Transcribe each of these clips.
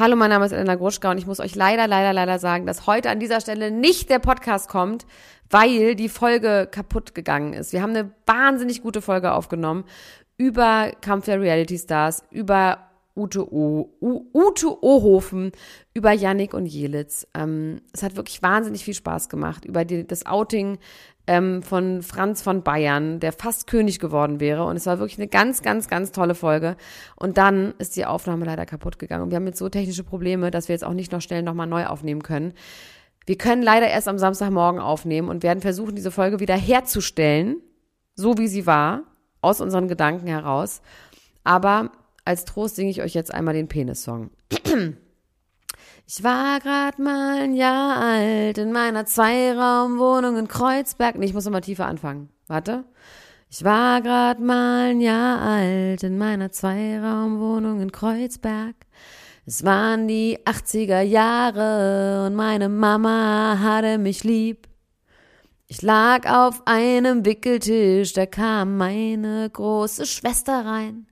Hallo, mein Name ist Elena Gruschka und ich muss euch leider, leider, leider sagen, dass heute an dieser Stelle nicht der Podcast kommt, weil die Folge kaputt gegangen ist. Wir haben eine wahnsinnig gute Folge aufgenommen über Kampf der Reality Stars, über Ute, o, U, Ute Ohofen, über Yannick und Jelitz. Ähm, es hat wirklich wahnsinnig viel Spaß gemacht, über die, das Outing ähm, von Franz von Bayern, der fast König geworden wäre. Und es war wirklich eine ganz, ganz, ganz tolle Folge. Und dann ist die Aufnahme leider kaputt gegangen. Und wir haben jetzt so technische Probleme, dass wir jetzt auch nicht noch schnell nochmal neu aufnehmen können. Wir können leider erst am Samstagmorgen aufnehmen und werden versuchen, diese Folge wieder herzustellen, so wie sie war, aus unseren Gedanken heraus. Aber als Trost singe ich euch jetzt einmal den Penis-Song. Ich war grad mal ein Jahr alt in meiner Zweiraumwohnung in Kreuzberg. Nee, ich muss nochmal tiefer anfangen. Warte. Ich war grad mal ein Jahr alt in meiner Zweiraumwohnung in Kreuzberg. Es waren die 80er Jahre und meine Mama hatte mich lieb. Ich lag auf einem Wickeltisch, da kam meine große Schwester rein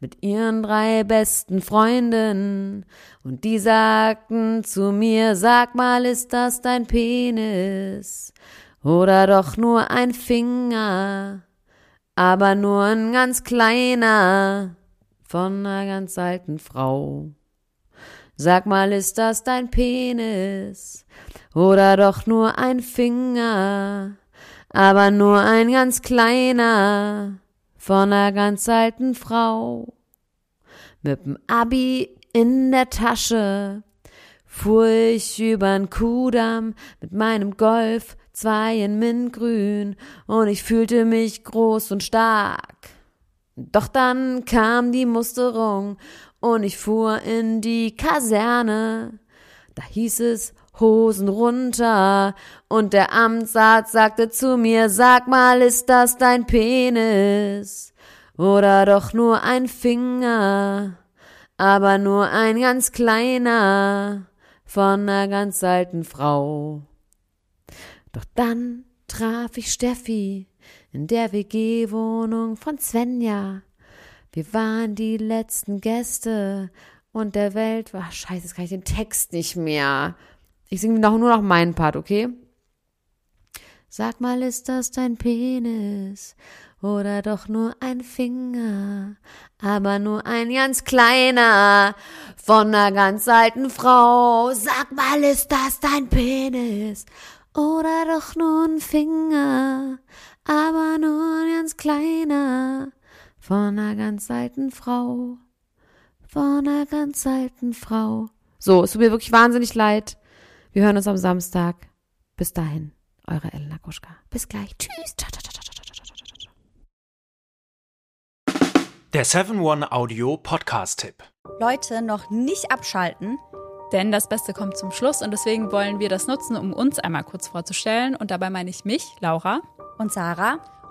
mit ihren drei besten Freunden. Und die sagten zu mir, sag mal, ist das dein Penis? Oder doch nur ein Finger, aber nur ein ganz kleiner von einer ganz alten Frau. Sag mal, ist das dein Penis? Oder doch nur ein Finger, aber nur ein ganz kleiner von einer ganz alten Frau. Mit'm Abi in der Tasche fuhr ich übern Kudamm mit meinem Golf, zwei in Mintgrün, und ich fühlte mich groß und stark. Doch dann kam die Musterung und ich fuhr in die Kaserne. Da hieß es Hosen runter und der Amtsarzt sagte zu mir, sag mal, ist das dein Penis oder doch nur ein Finger, aber nur ein ganz kleiner von einer ganz alten Frau. Doch dann traf ich Steffi in der WG-Wohnung von Svenja. Wir waren die letzten Gäste und der Welt war, scheiße, jetzt kann ich den Text nicht mehr. Ich singe noch, nur noch meinen Part, okay? Sag mal, ist das dein Penis oder doch nur ein Finger, aber nur ein ganz kleiner von einer ganz alten Frau. Sag mal, ist das dein Penis oder doch nur ein Finger, aber nur ein ganz kleiner von einer ganz alten Frau, von einer ganz alten Frau. So, es tut mir wirklich wahnsinnig leid. Wir hören uns am Samstag. Bis dahin, eure Elena Kuschka. Bis gleich. Tschüss. Ciao, ciao, ciao, ciao, ciao, ciao, Der 7-One Audio Podcast-Tipp. Leute, noch nicht abschalten. Denn das Beste kommt zum Schluss und deswegen wollen wir das nutzen, um uns einmal kurz vorzustellen. Und dabei meine ich mich, Laura. Und Sarah